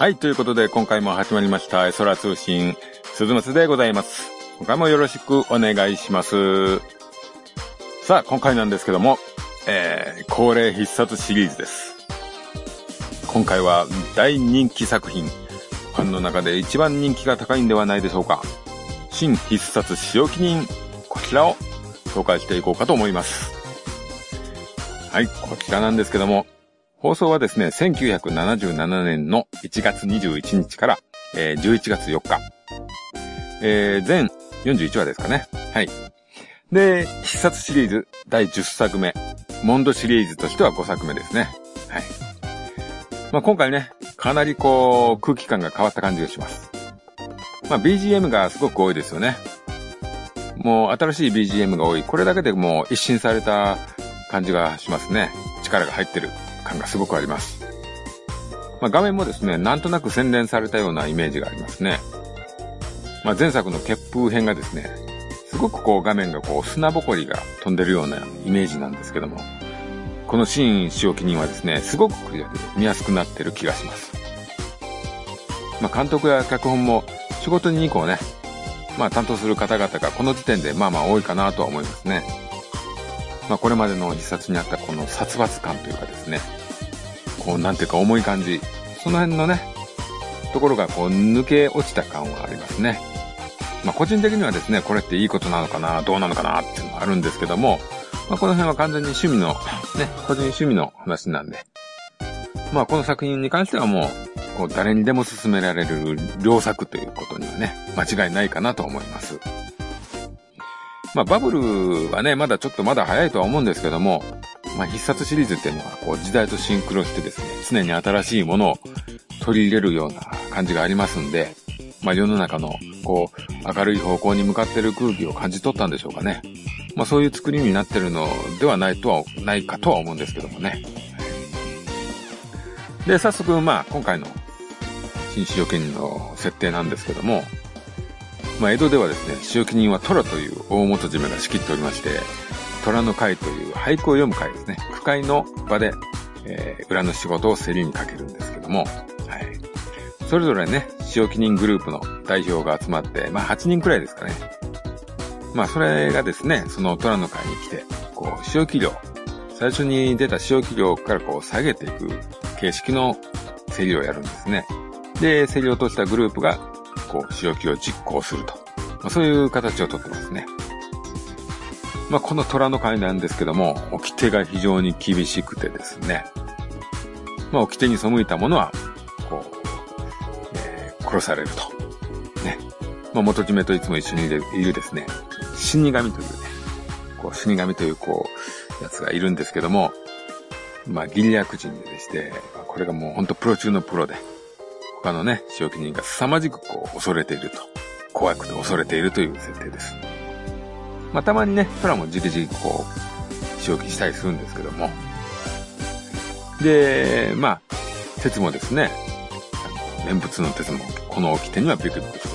はい、ということで今回も始まりました、空通信、鈴松でございます。今回もよろしくお願いします。さあ、今回なんですけども、えー、恒例必殺シリーズです。今回は大人気作品、ファンの中で一番人気が高いんではないでしょうか。新必殺使用記人、こちらを紹介していこうかと思います。はい、こちらなんですけども、放送はですね、1977年の1月21日から、えー、11月4日。えー、全41話ですかね。はい。で、必殺シリーズ第10作目。モンドシリーズとしては5作目ですね。はい。まあ、今回ね、かなりこう、空気感が変わった感じがします。まあ、BGM がすごく多いですよね。もう新しい BGM が多い。これだけでもう一新された感じがしますね。力が入ってる感がすごくあります。まあ、画面もですね、なんとなく洗練されたようなイメージがありますね。まあ、前作の血風編がですね、すごくこう画面がこう砂ぼこりが飛んでるようなイメージなんですけども、このシーン使用記人はですね、すごくクリアで見やすくなってる気がします。まあ、監督や脚本も仕事にこうね、まあ担当する方々がこの時点でまあまあ多いかなとは思いますね。まあこれまでの必殺にあったこの殺伐感というかですね、こうなんていうか重い感じ、その辺のね、ところがこう抜け落ちた感はありますね。まあ個人的にはですね、これっていいことなのかな、どうなのかなっていうのがあるんですけども、まあこの辺は完全に趣味の、ね、個人趣味の話なんで、まあこの作品に関してはもう、こう誰にでも勧められる良作ということにはね、間違いないかなと思います。まあバブルはね、まだちょっとまだ早いとは思うんですけども、まあ必殺シリーズっていうのはこう時代とシンクロしてですね、常に新しいものを取り入れるような感じがありますんで、まあ世の中のこう明るい方向に向かってる空気を感じ取ったんでしょうかね。まあそういう作りになってるのではないとは、ないかとは思うんですけどもね。で、早速まあ今回の新使用権の設定なんですけども、まあ、江戸ではですね、使用記人は虎という大元締めが仕切っておりまして、虎の会という俳句を読む会ですね。句会の場で、えー、裏の仕事を競りにかけるんですけども、はい。それぞれね、使用記人グループの代表が集まって、まあ8人くらいですかね。まあそれがですね、その虎の会に来て、こう、使用記量、最初に出た使用記量からこう下げていく形式の競りをやるんですね。で、競り落としたグループが、こう、仕置きを実行すると。まあ、そういう形をとってますね。まあ、この虎の会なんですけども、掟が非常に厳しくてですね。まあ、掟に背いた者は、こう、えー、殺されると。ね。まあ、元締めといつも一緒にいるですね、死神というね、こう、死神という、こう、やつがいるんですけども、まあ、ギリアク人でして、これがもうほんとプロ中のプロで、他のね、使用記人が凄まじくこう、恐れていると。怖くて恐れているという設定です。まあ、たまにね、プラもじりじりこう、使用記したりするんですけども。で、まあ、鉄もですね、念仏の鉄もこの掟にはビクビクしてる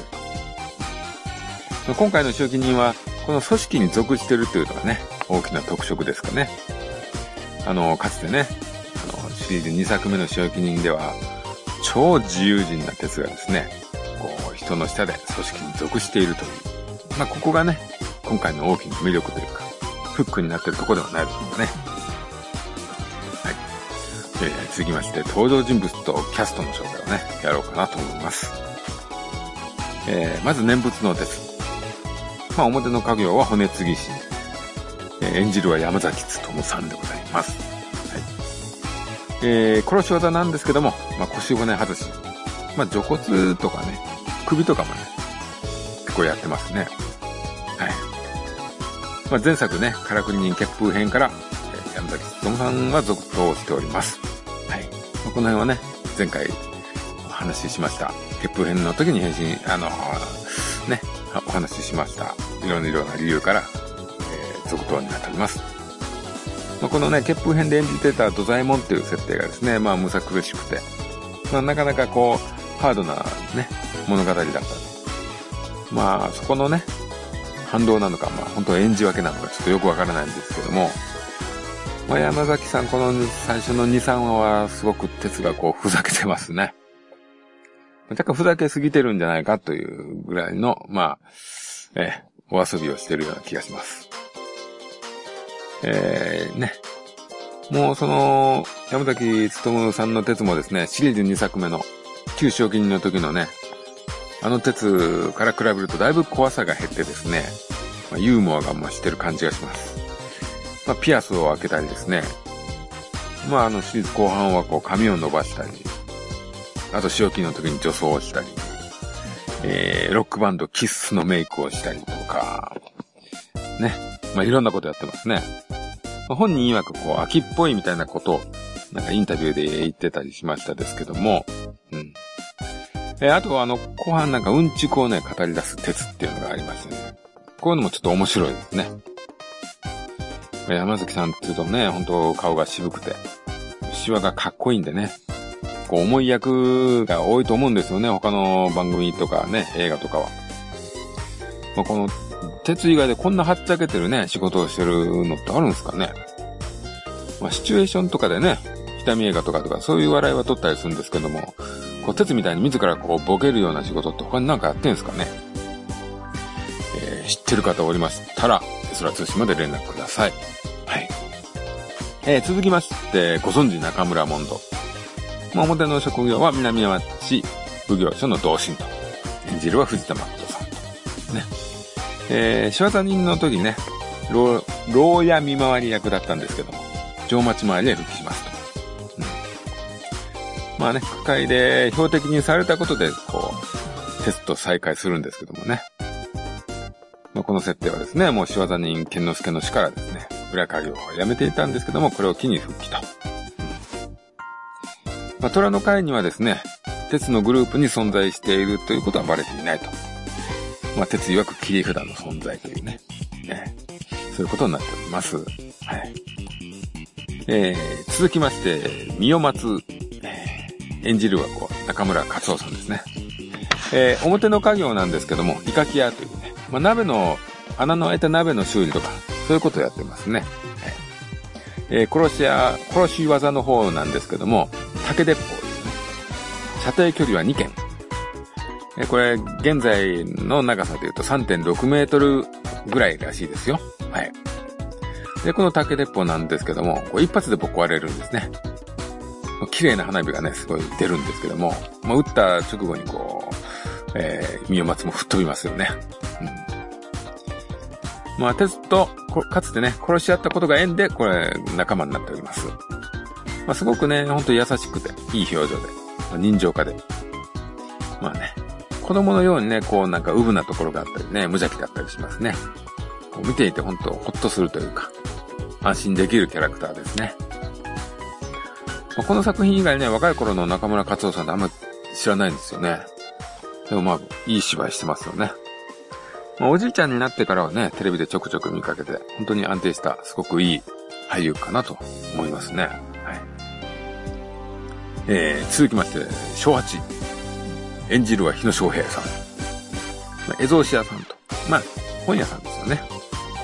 と。今回の使用記人は、この組織に属してるというのがね、大きな特色ですかね。あの、かつてね、あの、シリーズ2作目の使用記人では、超自由人な鉄がですね、こう、人の下で組織に属しているという。まあ、ここがね、今回の大きな魅力というか、フックになってるとこではないでしょうかね。はい。えー、続きまして、登場人物とキャストの紹介をね、やろうかなと思います。えー、まず念仏の鉄。まあ、表の家業は骨継ぎ師。えー、演じるは山崎努さんでございます。はいえー、殺し技なんですけども、まあ、腰骨外し。まあ、除骨とかね、首とかもね、結構やってますね。はい。まあ、前作ね、からくり人血風編から、えー、山崎努さんは続投しております。はい。まあ、この辺はね、前回お話ししました。血風編の時に変身、あのー、ね、お話ししました。いろんな色な理由から、えー、続投になっております。まあ、このね、血風編で演じてた土左衛門っていう設定がですね、まあ、むさ苦しくて、まあ、なかなかこう、ハードなね、物語だったまあ、そこのね、反動なのか、まあ、本当は演じ分けなのか、ちょっとよくわからないんですけども、まあ、山崎さん、この最初の2、3話は、すごく哲がこう、ふざけてますね。若干ふざけすぎてるんじゃないかというぐらいの、まあ、えお遊びをしてるような気がします。えー、ね。もうその、山崎努さんの鉄もですね、シリーズ2作目の、九州沖の時のね、あの鉄から比べるとだいぶ怖さが減ってですね、まあ、ユーモアが増してる感じがします。まあ、ピアスを開けたりですね、まあ、あのシリーズ後半はこう髪を伸ばしたり、あと塩木の時に女装をしたり、えー、ロックバンドキッスのメイクをしたりとか、ね。まあ、いろんなことやってますね。まあ、本人曰くこう、秋っぽいみたいなことを、なんかインタビューで言ってたりしましたですけども、うん。えー、あとはあの、後半なんかうんちくをね、語り出す鉄っていうのがありましてね。こういうのもちょっと面白いですね。山崎さんっていうとね、本当顔が渋くて、シワがかっこいいんでね、こう重い役が多いと思うんですよね、他の番組とかね、映画とかは。まあ、この、鉄以外でこんなはっちゃけてるね、仕事をしてるのってあるんですかね。まあ、シチュエーションとかでね、痛み映画とかとかそういう笑いは取ったりするんですけども、こう、鉄みたいに自らこう、ボケるような仕事って他になんかやってんすかね。えー、知ってる方おりましたら、空通信まで連絡ください。はい。えー、続きまして、ご存知中村モンド。まあ、表の職業は南町奉行所の同心と。演じるは藤田誠さんと。ね。えー、仕業人の時ね、牢、牢屋見回り役だったんですけども、城町回りへ復帰しますと。うん。まあね、区会で標的にされたことで、こう、テスト再開するんですけどもね。この設定はですね、もう仕業人剣之助の死からですね、裏稼業をやめていたんですけども、これを機に復帰と。まあ、虎の会にはですね、鉄のグループに存在しているということはバレていないと。まあ、鉄曰く切り札の存在というね。ねそういうことになっております。はい。えー、続きまして、三代松、えー、演じるはこう、中村克夫さんですね。えー、表の家業なんですけども、イカキ屋というね、まあ、鍋の、穴の開いた鍋の修理とか、そういうことをやってますね。えー、殺し屋、殺し技の方なんですけども、竹鉄砲ですね。射程距離は2件。えこれ、現在の長さで言うと3.6メートルぐらいらしいですよ。はい。で、この竹鉄砲なんですけども、こう一発でぶっ壊れるんですね。綺麗な花火がね、すごい出るんですけども、まあ、撃った直後にこう、えー、三代松も吹っ飛びますよね。うん。まあ、鉄と、かつてね、殺し合ったことが縁で、これ、仲間になっております。まあ、すごくね、ほんと優しくて、いい表情で、まあ、人情家で。まあね、子供のようにね、こうなんかウブなところがあったりね、無邪気だったりしますね。こう見ていてほんとほっとするというか、安心できるキャラクターですね。まあ、この作品以外ね、若い頃の中村克夫さんってあんま知らないんですよね。でもまあ、いい芝居してますよね。まあ、おじいちゃんになってからはね、テレビでちょくちょく見かけて、本当に安定した、すごくいい俳優かなと思いますね。はいえー、続きまして、小八。演じるは日野翔平さん。まあ、江蔵子屋さんと。まあ、本屋さんですよね。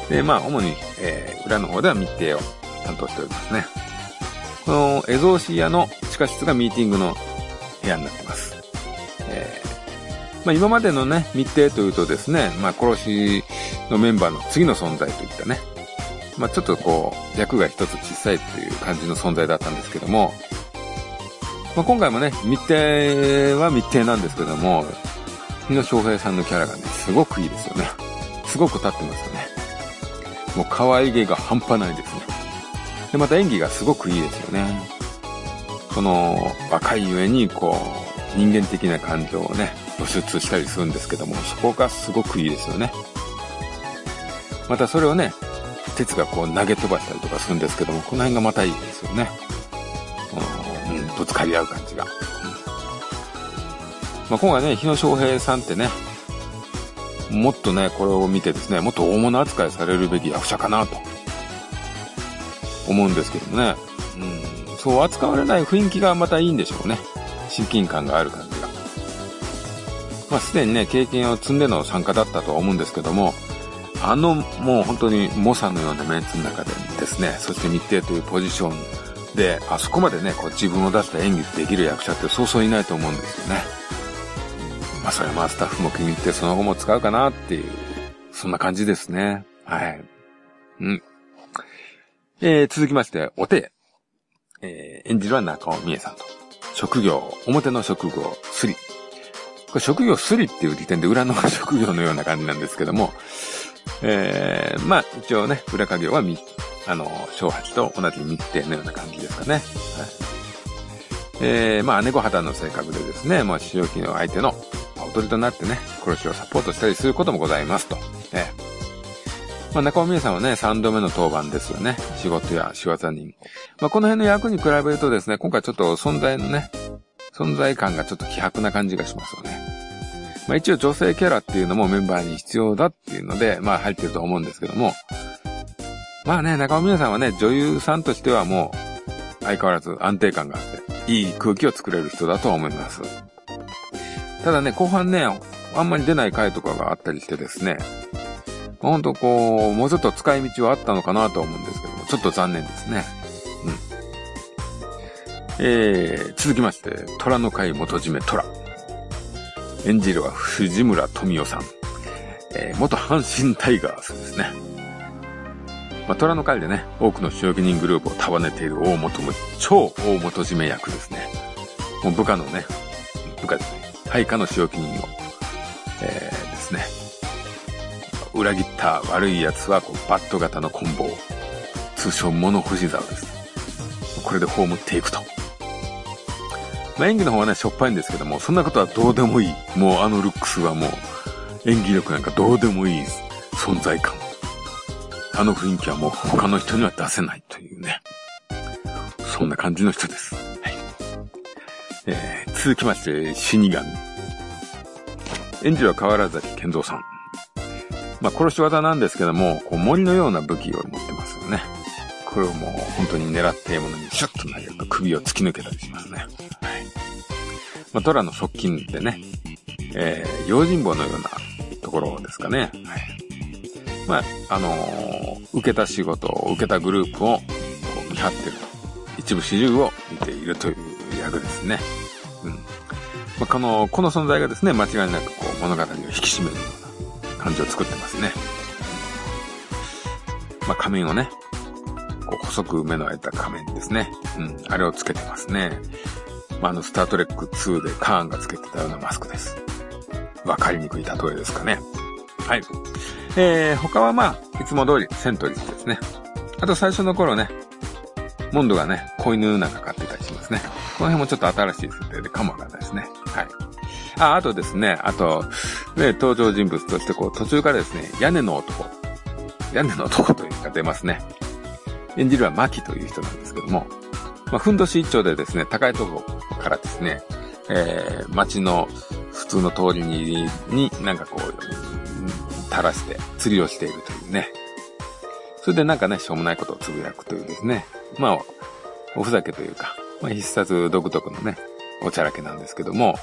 で、まあ、主に、えー、裏の方では密偵を担当しておりますね。この江蔵子屋の地下室がミーティングの部屋になってます。え、まあ、今までのね、密偵というとですね、まあ、殺しのメンバーの次の存在といったね、まあ、ちょっとこう、役が一つ小さいという感じの存在だったんですけども、まあ、今回もね、密偵は密偵なんですけども、日野翔平さんのキャラがね、すごくいいですよね。すごく立ってますよね。もう可愛げが半端ないですね。で、また演技がすごくいいですよね。その、若いゆえに、こう、人間的な感情をね、露出したりするんですけども、そこがすごくいいですよね。またそれをね、鉄がこう投げ飛ばしたりとかするんですけども、この辺がまたいいですよね。うんぶつかり合う感じが。まあ、今回ね、日野翔平さんってね、もっとね、これを見てですね、もっと大物扱いされるべき役者かなと、思うんですけどもね。うん、そう扱われない雰囲気がまたいいんでしょうね。親近感がある感じが。まあ、すでにね、経験を積んでの参加だったとは思うんですけども、あの、もう本当に猛者のようなメンツの中でですね、そして密偵というポジションで、あそこまでね、こう自分を出した演技できる役者ってそうそういないと思うんですよね。まあそれはまスタッフも気に入ってその後も使うかなっていう、そんな感じですね。はい。うん。えー、続きまして、お手。えー、演じるは中尾美恵さんと。職業、表の職業、スリ。これ職業スリっていう時点で裏の 職業のような感じなんですけども、えー、まあ、一応ね、裏稼業はみ、あの、小八と同じ密定のような感じですかね。はい。えー、まあ、姉御肌の性格でですね、まあ、使用機の相手の、おとりとなってね、殺しをサポートしたりすることもございますと。えー、まあ、中尾美恵さんはね、三度目の当番ですよね。仕事や仕業人。まあ、この辺の役に比べるとですね、今回ちょっと存在のね、存在感がちょっと希薄な感じがしますよね。まあ一応女性キャラっていうのもメンバーに必要だっていうので、まあ入ってると思うんですけども、まあね、中尾美奈さんはね、女優さんとしてはもう、相変わらず安定感があって、いい空気を作れる人だと思います。ただね、後半ね、あんまり出ない回とかがあったりしてですね、ほんとこう、もうちょっと使い道はあったのかなと思うんですけども、ちょっと残念ですね。えー、続きまして、虎の会元締め虎。演じるは藤村富夫さん。えー、元阪神タイガースですね。まあ、虎の会でね、多くの主力人グループを束ねている大元も、超大元締め役ですね。もう部下のね、部下ですね。配下の主力人を、えー、ですね。裏切った悪い奴はこうバット型の棍棒。通称物干し竿です。これで葬っていくと。まあ、演技の方はね、しょっぱいんですけども、そんなことはどうでもいい。もうあのルックスはもう、演技力なんかどうでもいい存在感。あの雰囲気はもう他の人には出せないというね。そんな感じの人です。はい。えー、続きまして、死神。演じは河原崎健三さん。まあ、殺し技なんですけども、こう森のような武器を持ってますよね。これをもう本当に狙って獲物にシュッと投げると首を突き抜けたりしますね。まあ、トラの側近でね、えー、用心棒のようなところですかね。はい。まあ、あのー、受けた仕事を、受けたグループを見張ってると。一部始終を見ているという役ですね。うん。まあ、この、この存在がですね、間違いなくこう物語を引き締めるような感じを作ってますね。まあ、仮面をね、こう細く目の開いた仮面ですね。うん。あれをつけてますね。まあ、あの、スタートレック2でカーンがつけてたようなマスクです。わかりにくい例えですかね。はい。えー、他はまあ、いつも通りセントリーですね。あと最初の頃ね、モンドがね、子犬なんか飼ってたりしますね。この辺もちょっと新しい設定でかもわかんないですね。はい。あ、あとですね、あと、ね、登場人物としてこう、途中からですね、屋根の男。屋根の男というのが出ますね。演じるはマキという人なんですけども、まあ、ふんどし一丁でですね、高いとこからですね、えー、街の普通の通りに、になんかこう、垂らして釣りをしているというね。それでなんかね、しょうもないことをつぶやくというですね。まあ、おふざけというか、まあ、必殺独特のね、おちゃらけなんですけども、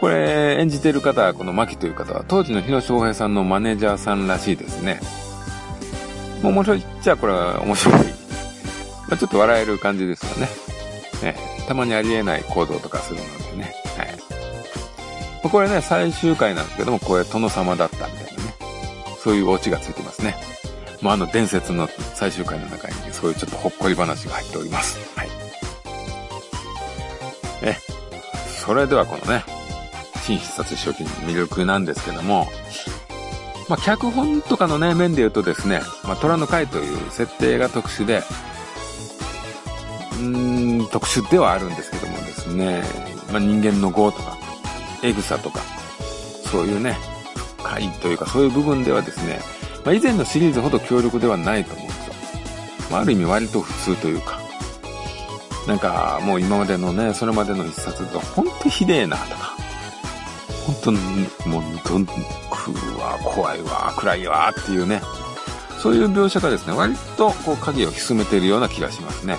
これ演じている方、この牧という方は当時の日野翔平さんのマネージャーさんらしいですね。もう面白いっちゃこれは面白いまあ、ちょっと笑える感じですよね。ねたまにありえない行動とかするのでね。はい。まこれね、最終回なんですけども、これ殿様だったみたいなね。そういうオチがついてますね。まあ、あの伝説の最終回の中にそういうちょっとほっこり話が入っております。はい。え、それではこのね、新必殺初期の魅力なんですけども、まあ、脚本とかのね、面で言うとですね、まあ、虎の会という設定が特殊で、特殊ではあるんですけどもですね、まあ、人間の業とか、エグさとか、そういうね、深いというかそういう部分ではですね、まあ、以前のシリーズほど強力ではないと思うんですよ。まあ、ある意味割と普通というか、なんかもう今までのね、それまでの一冊とほんとひでえなとか、ほんともうどんくわ、怖いわ、暗いわっていうね、そういう描写がですね、割とこう影を潜めているような気がしますね。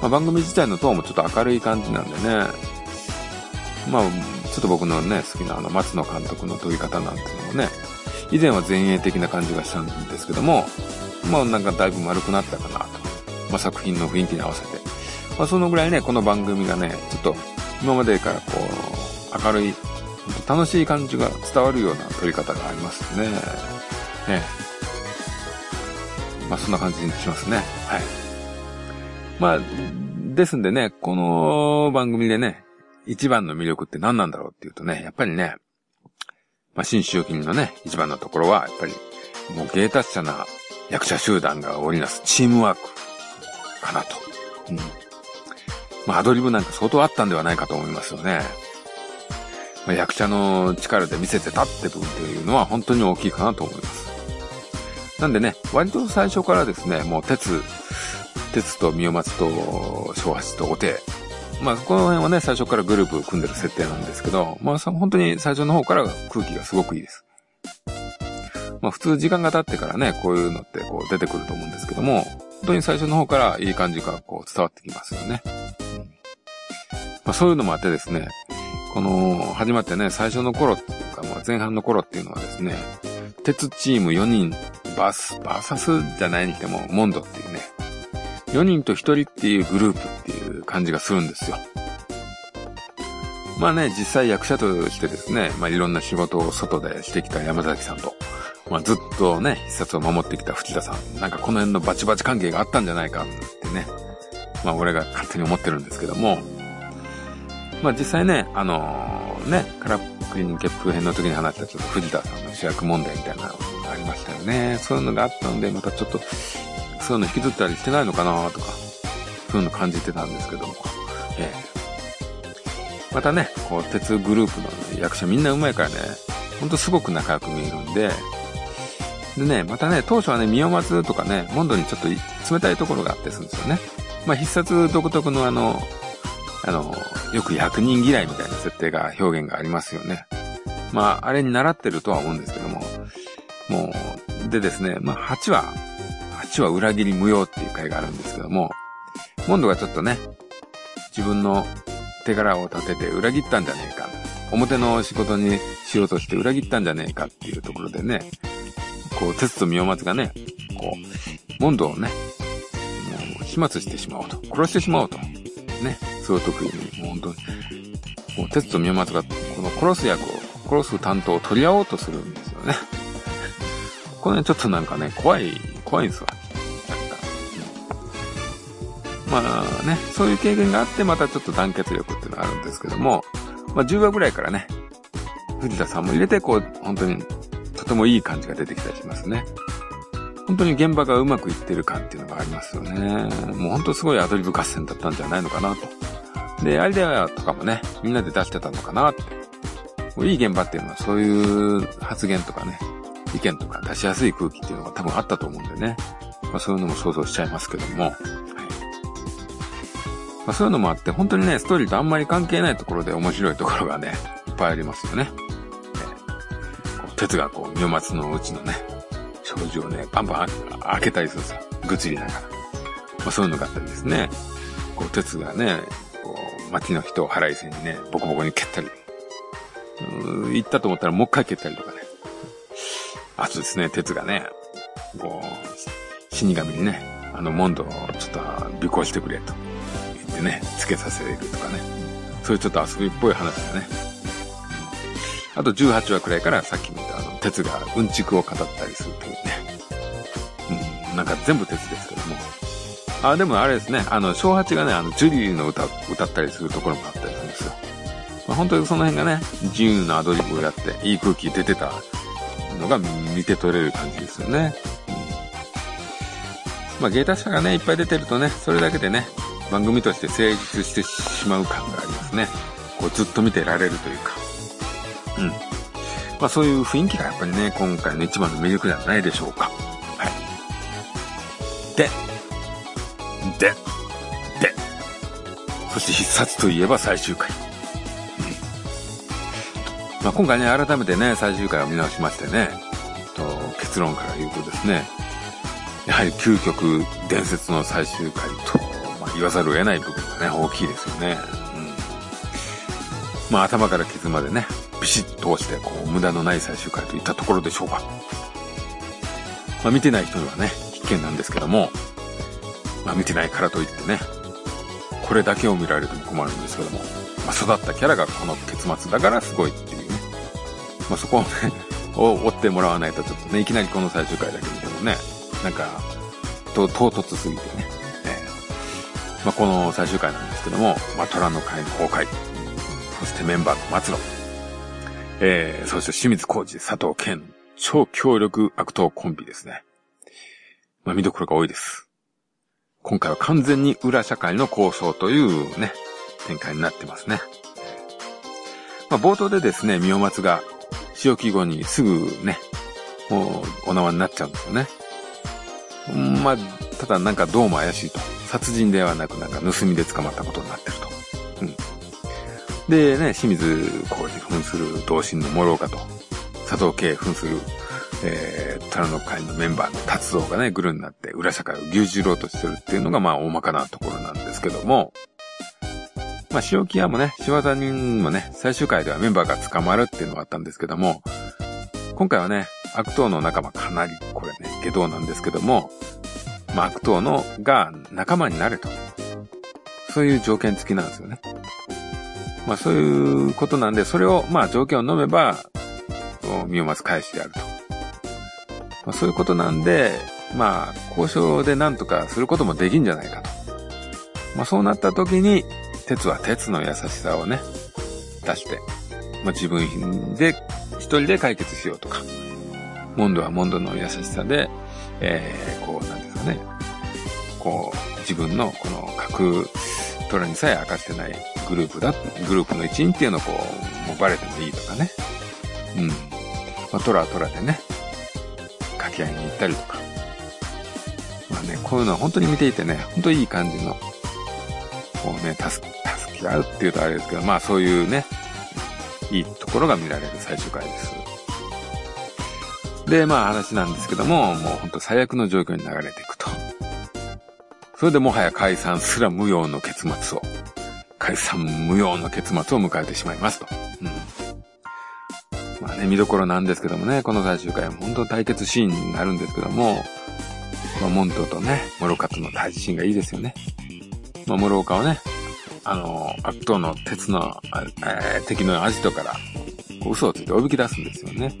まあ、番組自体のトーンもちょっと明るい感じなんでね、まあ、ちょっと僕のね、好きなあの松野監督の撮り方なんていうのもね、以前は前衛的な感じがしたんですけども、まあなんかだいぶ丸くなったかなと。まあ作品の雰囲気に合わせて。まあそのぐらいね、この番組がね、ちょっと今までからこう、明るい楽しい感じが伝わるような撮り方がありますね。ねまあそんな感じにしますね。はい。まあ、ですんでね、この番組でね、一番の魅力って何なんだろうっていうとね、やっぱりね、まあ、新集金のね、一番のところは、やっぱり、もう芸達者な役者集団が織りなすチームワークかなと。うん。まあ、アドリブなんか相当あったんではないかと思いますよね。まあ、役者の力で見せてたって部分というのは本当に大きいかなと思います。なんでね、割と最初からですね、もう鉄、鉄と三尾松と小八とお手、まあ、この辺はね、最初からグループ組んでる設定なんですけど、まあ、本当に最初の方から空気がすごくいいです。まあ、普通時間が経ってからね、こういうのってこう出てくると思うんですけども、本当に最初の方からいい感じがこう伝わってきますよね。まあ、そういうのもあってですね、この、始まってね、最初の頃っていうか、まあ、前半の頃っていうのはですね、鉄チーム4人、バス、バーサスじゃないにしても、モンドっていうね、4人と1人っていうグループっていう感じがするんですよ。まあね、実際役者としてですね、まあいろんな仕事を外でしてきた山崎さんと、まあずっとね、必殺を守ってきた藤田さん、なんかこの辺のバチバチ関係があったんじゃないかってね、まあ俺が勝手に思ってるんですけども、まあ実際ね、あのー、ね、カラックリンケップ編の時に話したちょっと藤田さんの主役問題みたいなのがありましたよね。そういうのがあったので、またちょっと、そういうの引きずったりしてないのかなとか、そういうの感じてたんですけども、えー、またね、こう、鉄グループの役者みんな上手いからね、ほんとすごく仲良く見えるんで、でね、またね、当初はね、宮尾松とかね、モンドにちょっと冷たいところがあってするんですよね。まあ、必殺独特のあの、あの、よく役人嫌いみたいな設定が、表現がありますよね。まあ、あれに習ってるとは思うんですけども、もう、でですね、まあ、8話、8話裏切り無用っていう回があるんですけども、モンドがちょっとね、自分の手柄を立てて裏切ったんじゃねえか。表の仕事にしようとして裏切ったんじゃねえかっていうところでね、こう、鉄と三尾松がね、こう、モンドをね、もう始末してしまおうと。殺してしまおうと。ね。それを得意に、もう本当に、もう鉄と宮松がこの殺す役を、殺す担当を取り合おうとするんですよね。これね、ちょっとなんかね、怖い、怖いんですわ。まあね、そういう経験があってまたちょっと団結力っていうのがあるんですけども、まあ10話ぐらいからね、藤田さんも入れてこう、本当にとてもいい感じが出てきたりしますね。本当に現場がうまくいってる感っていうのがありますよね。もう本当すごいアドリブ合戦だったんじゃないのかなと。で、アイデアとかもね、みんなで出してたのかなって。もういい現場っていうのはそういう発言とかね、意見とか出しやすい空気っていうのが多分あったと思うんでね。まあそういうのも想像しちゃいますけども。まあそういうのもあって、本当にね、ストーリーとあんまり関係ないところで面白いところがね、いっぱいありますよね。哲がこう、妙松のうちのね、障子をね、バンバン開けたりするんですよ。ぐつりながら。まあそういうのがあったりですね。こう、鉄がね、こう、町の人を腹いせにね、ボコボコに蹴ったり。う行ったと思ったらもう一回蹴ったりとかね。あとですね、鉄がね、こう、死神にね、あの、モンドをちょっと尾行してくれとてね、つけさせるとかね。そういうちょっと遊びっぽい話だね。あと18話くらいからさっき見たあの、鉄がうんちくを語ったりするというね。うん、なんか全部鉄ですけども。あ、でもあれですね、あの、小八がね、あの、ジュリーの歌、歌ったりするところもあったりするんですよ。まあ、本当にその辺がね、自由なアドリブをやって、いい空気出てたのが見て取れる感じですよね。まあ、芸達者がね、いっぱい出てるとね、それだけでね、番組として成立してしまう感がありますね。こう、ずっと見てられるというか。うん。まあそういう雰囲気がやっぱりね、今回の一番の魅力ではないでしょうか。はい。で、で、で、そして必殺といえば最終回。うん。まあ今回ね、改めてね、最終回を見直しましてね、と結論から言うとですね、やはり究極伝説の最終回と、言わざるを得ない部分がね、大きいですよね。うん。まあ頭から傷までね、ビシッと通して、こう、無駄のない最終回といったところでしょうか。まあ、見てない人にはね、必見なんですけども、まあ、見てないからといってね、これだけを見られても困るんですけども、まあ、育ったキャラがこの結末だからすごいっていうね。まあ、そこをね、を追ってもらわないとちょっとね、いきなりこの最終回だけ見てもね、なんか、と、唐突すぎてね。まあ、この最終回なんですけども、まあ、虎の会の崩壊。そしてメンバーの末路。えー、そして清水浩二、佐藤健、超強力悪党コンビですね。まあ、見どころが多いです。今回は完全に裏社会の交渉というね、展開になってますね。まあ、冒頭でですね、三尾松が、潮木後にすぐね、もう、お縄になっちゃうんですよね。まあ、ただなんかどうも怪しいと。殺人ではなくなんか盗みで捕まったことになってると。うん。でね、清水浩二扮する同心の諸岡と、佐藤慶扮する、えー、虎の会のメンバーの達蔵がね、グルになって裏社会を牛耳ろうとしてるっていうのがまあ大まかなところなんですけども、まあ、塩木屋もね、仕業人もね、最終回ではメンバーが捕まるっていうのがあったんですけども、今回はね、悪党の仲間かなり、これね、下道なんですけども、まあ、悪党のが仲間になれと。そういう条件付きなんですよね。まあ、そういうことなんで、それを、まあ、条件を飲めば、身を待つ返しであると。まあ、そういうことなんで、まあ、交渉で何とかすることもできんじゃないかと。まあ、そうなった時に、鉄は鉄の優しさをね、出して、まあ、自分で、一人で解決しようとか、モンドはモンドの優しさで、えー、こう、なんですかね、こう、自分のこの核トラにさえ明かしてないグループだ、グループの一員っていうのをこう、もうバレてもいいとかね。うん。まあ、トラはトラでね、掛け合いに行ったりとか。まあね、こういうのは本当に見ていてね、本当にいい感じの、こうね、助助け合うっていうとあれですけど、まあそういうね、いいところが見られる最終回です。で、まあ話なんですけども、もうほんと最悪の状況に流れていくと。それでもはや解散すら無用の結末を、解散無用の結末を迎えてしまいますと。うん。まあね、見どころなんですけどもね、この最終回は本当対決シーンになるんですけども、まあ、モントとね、モロカとの対峙シーンがいいですよね。まあ、モロカはね、あの、悪党の鉄の、えー、敵のアジトから、嘘をついておびき出すんですよね。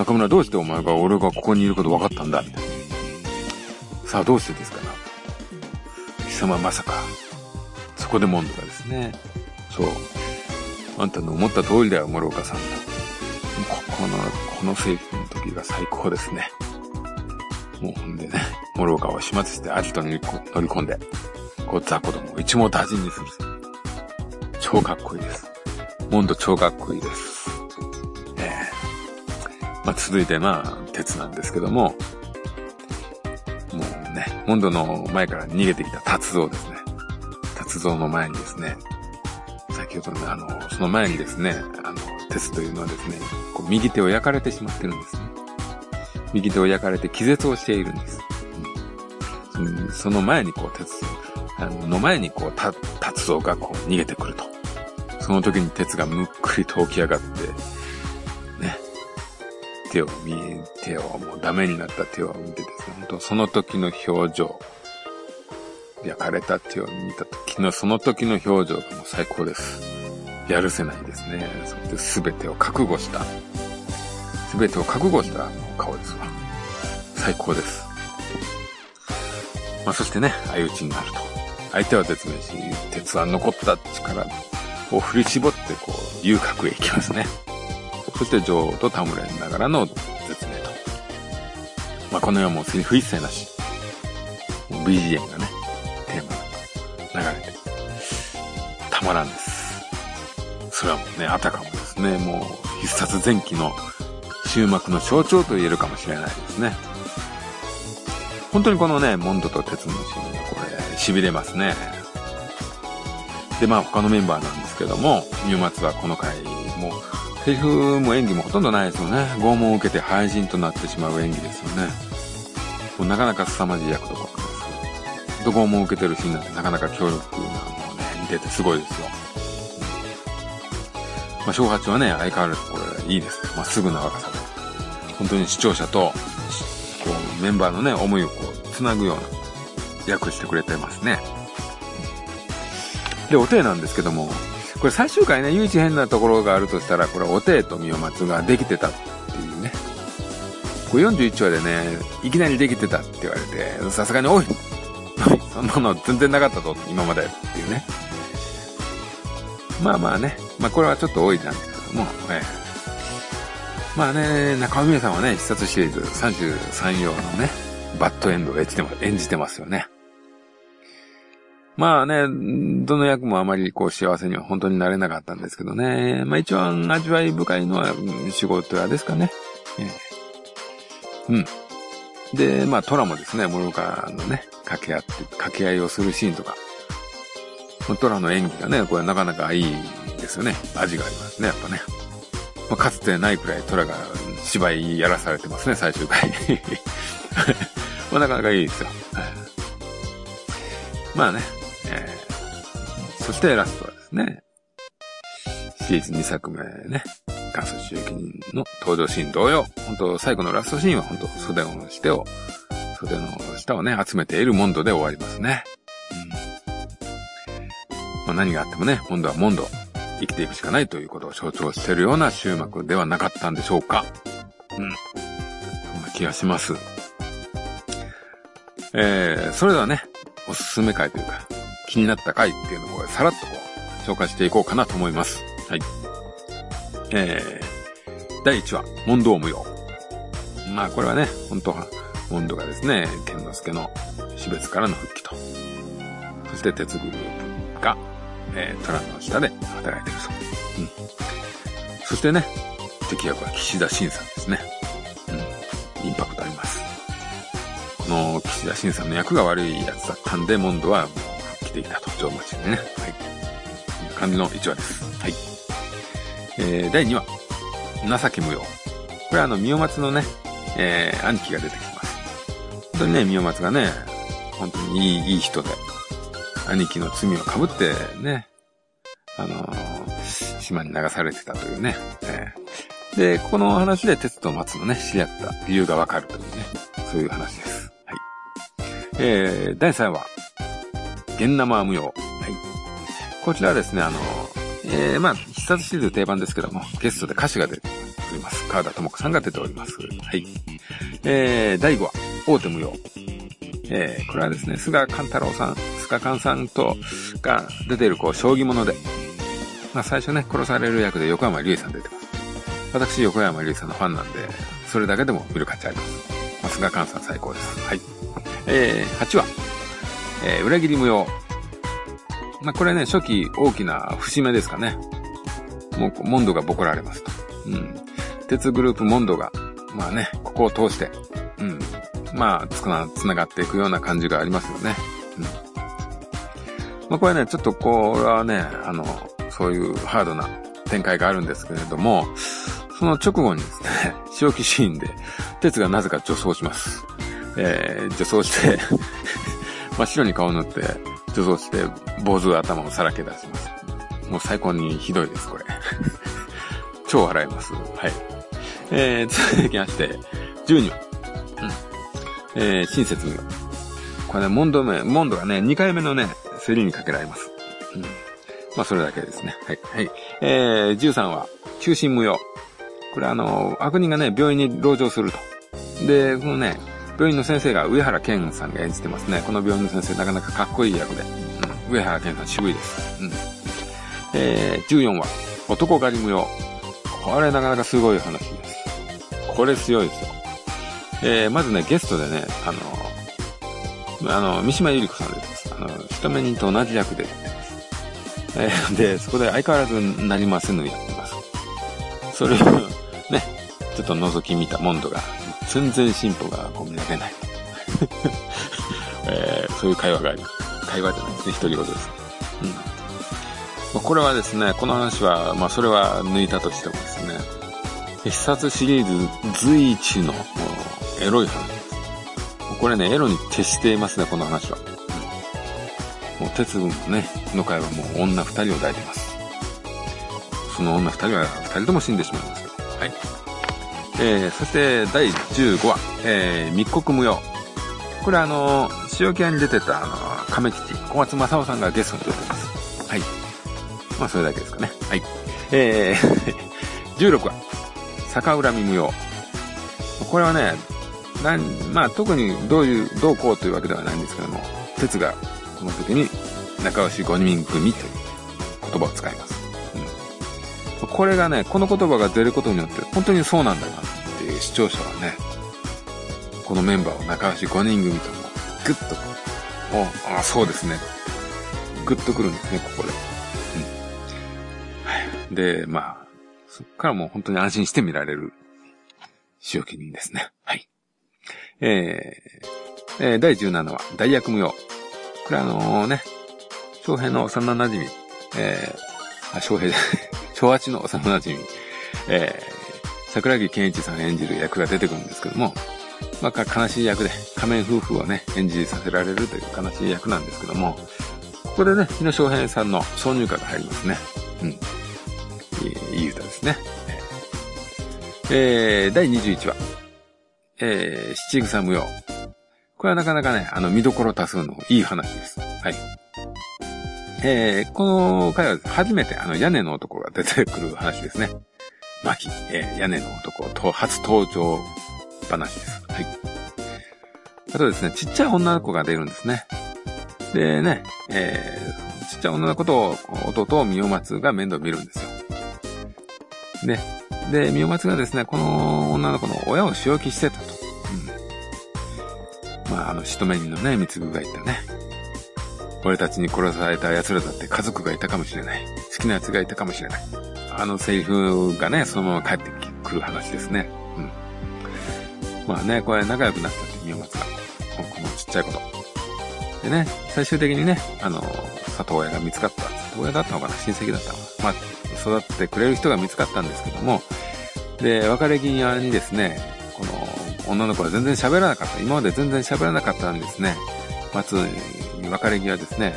中村どうしてお前が俺がここにいること分かったんだ？みたいな。さあどうしてですかな？貴様まさか、そこでモンドがですね、そう、あんたの思った通りだよ、諸岡さんと。ここの、このセーフの時が最高ですね。もうほんでね、諸岡を始末してアジトに乗り込んで、こうザコどもを一網打尽にする。超かっこいいです。モンド超かっこいいです。まあ、続いてまあ、鉄なんですけども、もうね、モンドの前から逃げてきた達蔵ですね。達蔵の前にですね、先ほどね、あの、その前にですね、あの、鉄というのはですね、こう右手を焼かれてしまってるんですね。右手を焼かれて気絶をしているんです。うん、その前にこう、鉄、あの、の前にこう、た、達蔵がこう逃げてくると。その時に鉄がむっくりと起き上がって、手を見、手をもうダメになった手を見てですね、本当その時の表情、焼かれた手を見た時のその時の表情がもう最高です。やるせないですね。そ全てを覚悟した。全てを覚悟した顔ですわ。最高です。まあ、そしてね、相打ちになると。相手は絶命し、鉄は残った力を振り絞って、こう、遊郭へ行きますね。そして女王と戯れながらの絶命と。まあ、この世はもうセリフ一切なし。BGM がね、テーマが流れて、たまらんです。それはもうね、あたかもですね、もう必殺前期の終幕の象徴と言えるかもしれないですね。本当にこのね、モンドと鉄のシーンがこれ、痺れますね。で、まあ他のメンバーなんですけども、ミュマツはこの回もセリフも演技もほとんどないですよね。拷問を受けて廃人となってしまう演技ですよね。もうなかなか凄まじい役どころです。と拷問を受けてるシーンなんてなかなか強力なのをね、見ててすごいですよ。まあ、小八はね、相変わらずこれいいです。まっすぐな若さで。本当に視聴者と、こう、メンバーのね、思いをこう、つなぐような役してくれてますね。で、お手なんですけども、これ最終回ね、唯一変なところがあるとしたら、これお手とみお松ができてたっていうね。これ41話でね、いきなりできてたって言われて、さすがに、おい そんなの全然なかったぞ、今までっていうね。まあまあね、まあこれはちょっと多いなんですけども、ええ。まあね、中尾美恵さんはね、必殺シリーズ33用のね、バッドエンドを演じてますよね。まあね、どの役もあまりこう幸せには本当になれなかったんですけどね。まあ一番味わい深いのは仕事屋ですかね。ええ、うん。で、まあトラもですね、モルカのね、掛け合って、掛け合いをするシーンとか。トラの演技がね、これなかなかいいですよね。味がありますね、やっぱね。まあ、かつてないくらいトラが芝居やらされてますね、最終回。まあなかなかいいですよ。まあね、そしてラストはですね、シリーズ2作目ね、元祖主役人の登場シーン同様、本当最後のラストシーンは本当袖の下を、袖の下をね、集めているモンドで終わりますね。うん。まあ、何があってもね、モンドはモンド、生きていくしかないということを象徴しているような終幕ではなかったんでしょうか。うん。そんな気がします。えー、それではね、おすすめ回というか、気になった回っていうのをさらっとこう、紹介していこうかなと思います。はい。えー、第1話、問答無用。まあこれはね、本当は、モンドがですね、剣之助の死別からの復帰と。そして鉄グループが、えー、虎の下で働いてると。うん。そしてね、敵役は岸田晋さんですね。うん。インパクトあります。この岸田晋さんの役が悪いやつだったんで、モンドは来ていたと、上町でね。はい。こんな感じの1話です。はい。えー、第2話。情け無用。これはあの、三尾松のね、えー、兄貴が出てきます。本当にね、三尾松がね、本当にいい、いい人で、兄貴の罪を被ってね、あのー、島に流されてたというね。えー、で、この話で鉄と松のね、知り合った理由がわかるというね、そういう話です。はい。えー、第3話。現生は無用。はい。こちらはですね、あの、えー、まあ、必殺シリーズ定番ですけども、ゲストで歌詞が出ております。川田智子さんが出ております。はい。えー、第5話、大手無用。えー、これはですね、菅勘太郎さん、菅勘さんと、が出ている、こう、将棋物で、まあ、最初ね、殺される役で横山隆さん出てます。私、横山隆さんのファンなんで、それだけでも見る価値あります。まあ、菅勘さん最高です。はい。えー、8話、えー、裏切り無用。まあ、これね、初期大きな節目ですかね。もう、モンドがボコられますと。うん。鉄グループモンドが、まあね、ここを通して、うん。まあ、つな、つながっていくような感じがありますよね。うん。まあ、これね、ちょっとこれはね、あの、そういうハードな展開があるんですけれども、その直後にですね、正気シーンで、鉄がなぜか女装します。えー、女装して真っ白に顔塗って、女装して、坊主頭をさらけ出します。もう最高にひどいです、これ。超笑います。はい。えー、続きまして、12話。うん。えー、親切無これね、モンド目、モンドがね、2回目のね、競りにかけられます。うん。まあ、それだけですね。はい。はい。えー、13話、中心無用。これあの、悪人がね、病院に籠城すると。で、このね、病院の先生が上原健さんが演じてますね。この病院の先生なかなかかっこいい役で。うん。上原健さん渋いです。うん。えー、14話。男狩り無用。これなかなかすごい話です。これ強いですよ。えー、まずね、ゲストでね、あの、あの、三島由里子さん出てます。あの、人目人と同じ役で出てます。えー、で、そこで相変わらずなりませぬやってます。それをね、ちょっと覗き見たモンドが全然進歩がこう見られない。えー、そういう会話があります。会話じゃないですね、独り言です。うん。まあ、これはですね、この話は、まあそれは抜いたとしてもですね、必殺シリーズ随一のエロい話です。これね、エロに徹していますね、この話は。もう鉄分のね、の会はもう女二人を抱いてます。その女二人は二人とも死んでしまいますけど。はい。えー、そして第15話、えー、密告無用。これあの、塩キャに出てたあの、亀吉、小松正夫さんがゲストに出てます。はい。まあ、それだけですかね。はい。えー 16話、逆恨み無用。これはね、なん、まあ、特にどういう、どうこうというわけではないんですけども、鉄がこの時に仲良し5人組という言葉を使います。これがね、この言葉が出ることによって、本当にそうなんだなっていう視聴者はね、このメンバーを仲良し5人組とグッと、お、ああ、そうですね。グッとくるんですね、ここで。うん。はい。で、まあ、そっからもう本当に安心して見られる、仕置き人ですね。はい。えー、えー、第17話、大役無用。これあのーね、翔平の幼馴染えー、あ、翔平じゃない、昭八の幼馴染えー、桜木健一さん演じる役が出てくるんですけども、まあ、悲しい役で仮面夫婦をね、演じさせられるという悲しい役なんですけども、ここでね、日野翔平さんの挿入歌が入りますね。うん。いい歌ですね。えー、第21話。えー、七草無用。これはなかなかね、あの、見どころ多数のいい話です。はい。えー、この回は初めてあの屋根の男が出てくる話ですね。牧、えー、屋根の男と初登場話です。はい。あとですね、ちっちゃい女の子が出るんですね。でね、えー、ちっちゃい女の子と弟を三尾松が面倒見るんですよ。で、で、三尾松がですね、この女の子の親を仕置きしてたと。うん。まあ、あの、仕留め人のね、三つぐがいたね。俺たちに殺された奴らだって家族がいたかもしれない。好きな奴がいたかもしれない。あのセリフがね、そのまま帰ってくる話ですね。うん。まあね、これ仲良くなったって、宮松が。このちっちゃいこと。でね、最終的にね、あの、里親が見つかった。里親だったのかな？親戚だったのかな？まあ、育ってくれる人が見つかったんですけども、で、別れ際にですね、この女の子は全然喋らなかった。今まで全然喋らなかったんですね。松に別れ際ですね、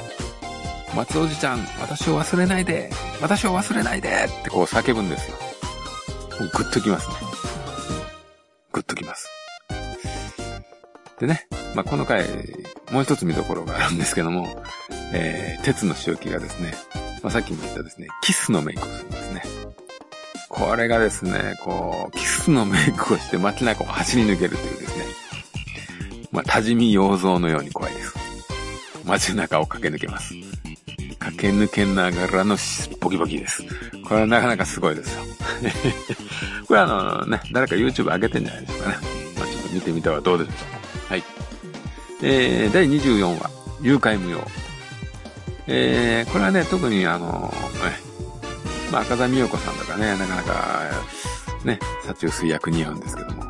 松おじちゃん、私を忘れないで私を忘れないでってこう叫ぶんですよ。グッときますね。グッときます。でね、まあ、この回、もう一つ見どころがあるんですけども、えー、鉄の塩気がですね、まあ、さっきも言ったですね、キスのメイクをするんですね。これがですね、こう、キスのメイクをして街中を走り抜けるというですね、まあ、多治見洋蔵のように怖いです。街中を駆け抜けます。駆け抜けながらのボキボキです。これはなかなかすごいですよ。これあのね、誰か YouTube 上げてんじゃないですかね。まあ、ちょっと見てみてはどうでしょう。はい。えー、第24話、誘拐無用。えー、これはね、特にあの、ね、まあ、赤座美代子さんとかね、なかなか、ね、殺虫水役似合うんですけども。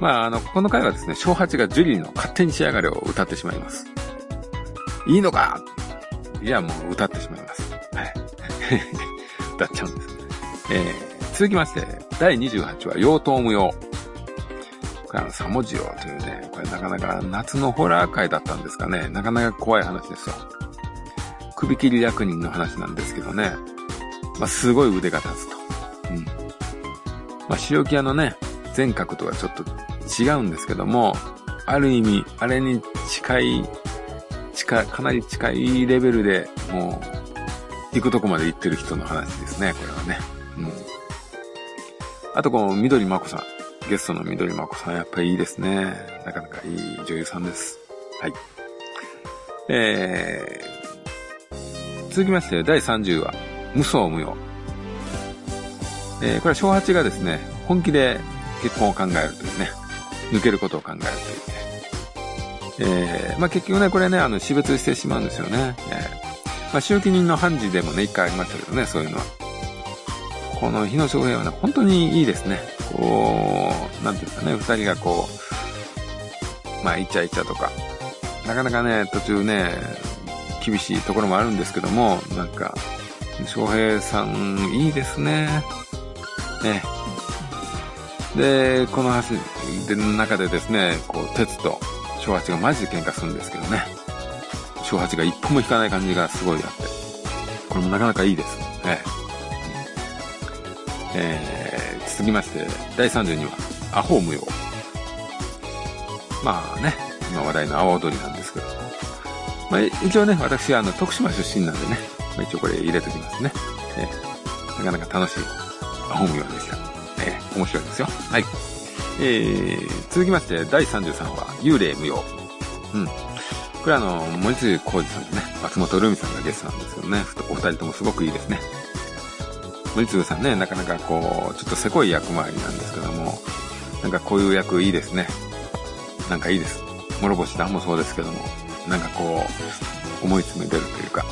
まあ、あの、この回はですね、小八がジュリーの勝手に仕上がれを歌ってしまいます。いいのか？いや、もう歌ってしまいます。はい。歌っちゃうんです。えー、続きまして、第28話、妖刀無用。これあの、サモジオというね、これなかなか夏のホラー界だったんですかね。なかなか怖い話ですよ。首切り役人の話なんですけどね。まあ、すごい腕が立つと。うん。まあ、塩木屋のね、全角とはちょっと違うんですけども、ある意味、あれに近い、近い、かなり近いレベルで、もう、行くとこまで行ってる人の話ですね、これはね。うん。あと、この、緑まこさん。ゲストの緑まこさん、やっぱりいいですね。なかなかいい女優さんです。はい。えー、続きまして、第30話。無双無用。えー、これは小八がですね、本気で結婚を考えるというね、抜けることを考えるというね。えー、まあ結局ね、これね、あの、死別してしまうんですよね。えー、まあ、周期人の判事でもね、一回ありましたけどね、そういうのは。この日野翔平はね、本当にいいですね。こう、なんていうんですかね、二人がこう、まあ、イチャイチャとか、なかなかね、途中ね、厳しいところもあるんですけども、なんか、翔平さん、いいですね。ね。で、この話の中でですね、こう、鉄と小八がマジで喧嘩するんですけどね。小八が一歩も引かない感じがすごいあって。これもなかなかいいです。ね。えー、続きまして、第32話、アホ無用。まあね、今話題の阿波踊りなんですけど。まあ、一応ね、私はあの、徳島出身なんでね、まあ、一応これ入れときますね。えー、なかなか楽しい本名でした。えー、面白いですよ。はい。えー、続きまして、第33話、幽霊無用。うん。これはあの、森津浩二さんとね、松本ルミさんがゲストなんですけどね、お二人ともすごくいいですね。森次さんね、なかなかこう、ちょっとせこい役回りなんですけども、なんかこういう役いいですね。なんかいいです。諸星団もそうですけども、なんかこう、思い詰めてるというか、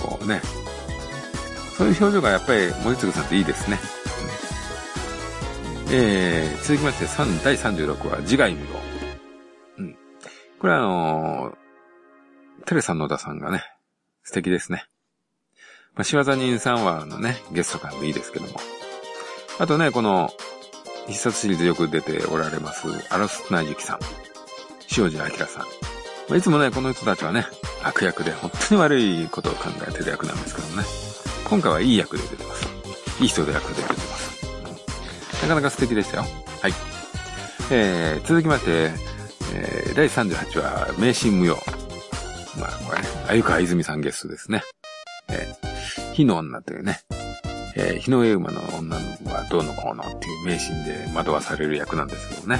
こうね、そういう表情がやっぱり森次さんっていいですね。えー、続きまして、第36話、自害見ろ。うん。これはあのー、テレさん野田さんがね、素敵ですね。まあ、仕業人さんはのね、ゲスト感もいいですけども。あとね、この、必殺シリーズよく出ておられます、アロスナイユキさん。塩地明さん。まあ、いつもね、この人たちはね、悪役で本当に悪いことを考えてる役なんですけどもね。今回はいい役で出てます。いい人で役で出てます。なかなか素敵でしたよ。はい。えー、続きまして、えー、第38話、名神無用。まあ、これね、あゆかいずみさんゲストですね。えー、火の女というね、えー、日の上馬の女はどうのこうのっていう名シーンで惑わされる役なんですけどね。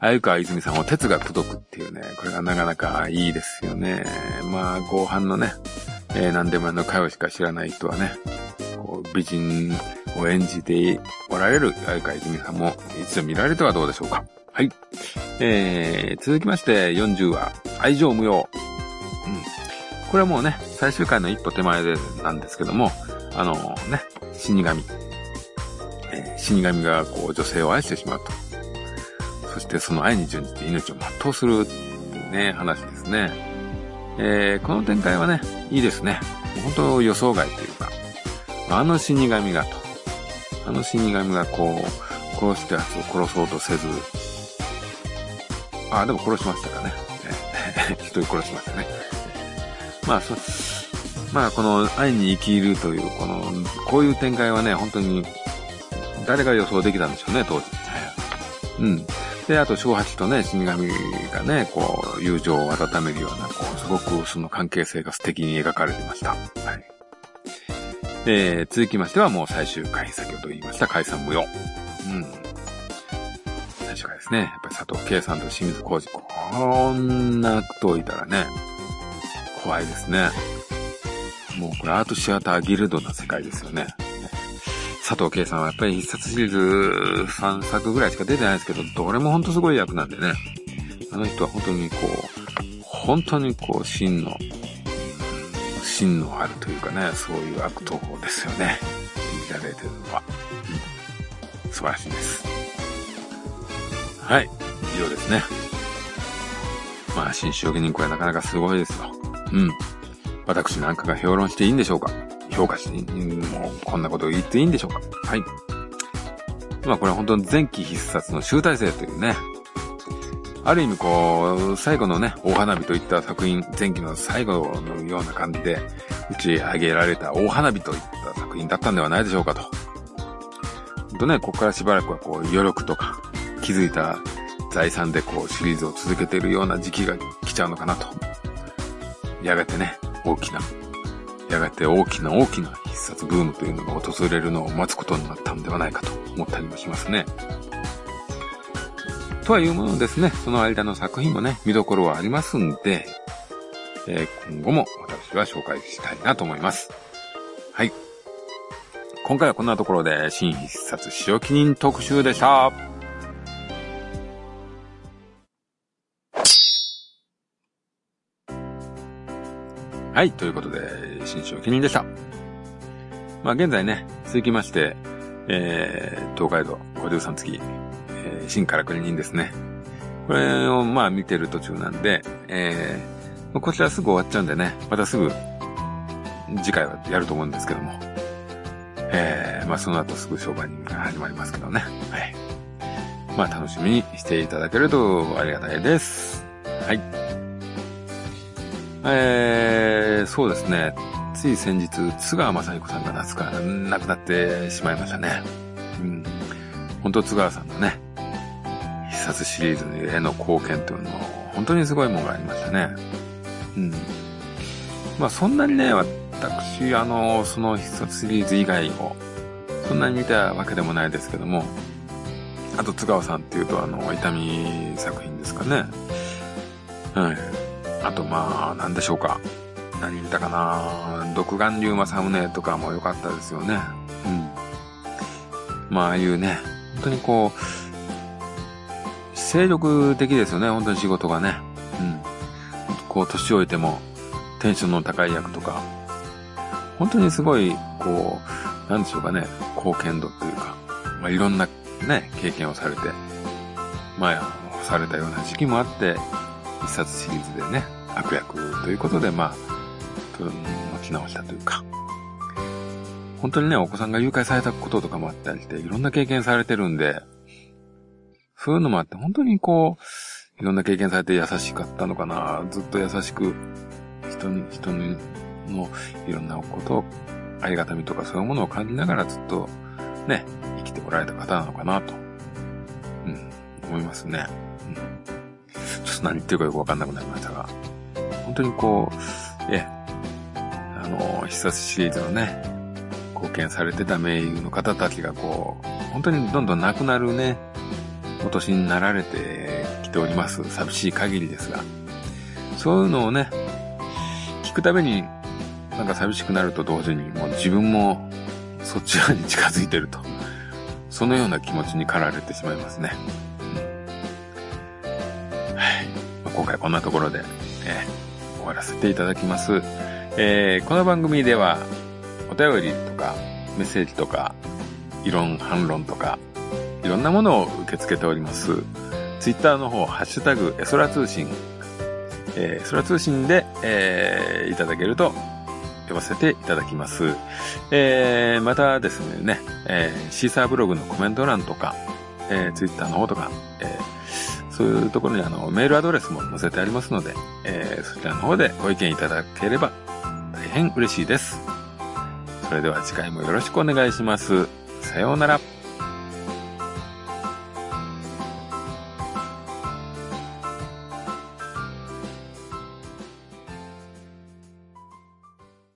あゆか泉さんを鉄が届くっていうね、これがなかなかいいですよね。まあ、後半のね、えー、何でもあの会話しか知らない人はね、こう美人を演じておられるあゆか泉さんも一度見られてはどうでしょうか。はい。えー、続きまして40話、愛情無用。うん。これはもうね、最終回の一歩手前でなんですけども、あのね、死神。えー、死神がこう女性を愛してしまうと。そしてその愛に準じて命を全うするね、話ですね。えー、この展開はね、いいですね。本当予想外というか、あの死神がと。あの死神がこう、殺したやつを殺そうとせず、あ、でも殺しましたかね。一人殺しましたね。まあ、そ、まあ、この愛に生きるという、この、こういう展開はね、本当に、誰が予想できたんでしょうね、当時。うん。で、あと、小八とね、死神がね、こう、友情を温めるような、こう、すごくその関係性が素敵に描かれてました。はい。えー、続きましてはもう最終回、先ほど言いました解散無用。うん。最終回ですね。やっぱり佐藤圭さんと清水浩二、こんな人いたらね、怖いですね。もうこれアートシアターギルドな世界ですよね。佐藤圭さんはやっぱり必殺シリーズ3作ぐらいしか出てないですけど、どれもほんとすごい役なんでね。あの人は本当にこう、本当にこう、真の、真のあるというかね、そういう悪党ですよね。演じられてるのは。うん、素晴らしいです。はい。以上ですね。まあ、新将棋人これなかなかすごいですよ。うん。私なんかが評論していいんでしょうか評価して、もうこんなことを言っていいんでしょうかはい。まあこれは本当に前期必殺の集大成というね、ある意味こう、最後のね、大花火といった作品、前期の最後のような感じで打ち上げられた大花火といった作品だったんではないでしょうかと。とね、ここからしばらくはこう、余力とか、気づいた財産でこう、シリーズを続けているような時期が来ちゃうのかなと。やがてね、大きな、やがて大きな大きな必殺ブームというのが訪れるのを待つことになったんではないかと思ったりもしますね。とはいうものですね、その間の作品もね、見どころはありますんで、えー、今後も私は紹介したいなと思います。はい。今回はこんなところで、新必殺塩記人特集でした。はい、ということで、新章記念でした。まあ現在ね、続きまして、えー、東海道53月、新からくり人ですね。これをまあ見てる途中なんで、えー、こちらすぐ終わっちゃうんでね、またすぐ次回はやると思うんですけども、えー、まあその後すぐ商売人が始まりますけどね。はい。まあ楽しみにしていただけるとありがたいです。はい。えー、そうですね。つい先日、津川雅彦さんが夏から亡くなってしまいましたね。うん。本当津川さんのね、必殺シリーズへの貢献というのも、本当にすごいものがありましたね。うん。まあそんなにね、私、あの、その必殺シリーズ以外を、そんなに見たわけでもないですけども、あと、津川さんっていうと、あの、痛み作品ですかね。はい。あと、まあ、なんでしょうか。何見たかな独眼竜正宗とかも良かったですよね。うん。まあ、ああいうね、本当にこう、精力的ですよね、本当に仕事がね。うん。こう、年老いても、テンションの高い役とか、本当にすごい、こう、なんでしょうかね、貢献度っていうか、まあ、いろんなね、経験をされて、まあ、されたような時期もあって、一冊シリーズでね、悪役ということで、まあ、持ち直したというか、本当にね、お子さんが誘拐されたこととかもあったりして、いろんな経験されてるんで、そういうのもあって、本当にこう、いろんな経験されて優しかったのかな。ずっと優しく、人に、人にのいろんなこと、ありがたみとかそういうものを感じながらずっと、ね、生きてこられた方なのかなと、うん、思いますね。うん。ちょっと何言ってるかよくわかんなくなりましたが、本当にこう、え、あの、必殺シリーズのね、貢献されてた名優の方たちがこう、本当にどんどん亡くなるね、お年になられてきております。寂しい限りですが。そういうのをね、聞くたびに、なんか寂しくなると同時に、もう自分もそち側に近づいてると。そのような気持ちに駆られてしまいますね。うん、はい。まあ、今回こんなところで、えー、終わらせていただきます。えー、この番組では、お便りとか、メッセージとか、異論、反論とか、いろんなものを受け付けております。ツイッターの方、ハッシュタグ、エソラ通信、えー、エソラ通信で、えー、いただけると、読ませていただきます。えー、またですね、えー、シーサーブログのコメント欄とか、えー、ツイッターの方とか、えー、そういうところにあの、メールアドレスも載せてありますので、えー、そちらの方でご意見いただければ大変嬉しいです。それでは次回もよろしくお願いします。さようなら。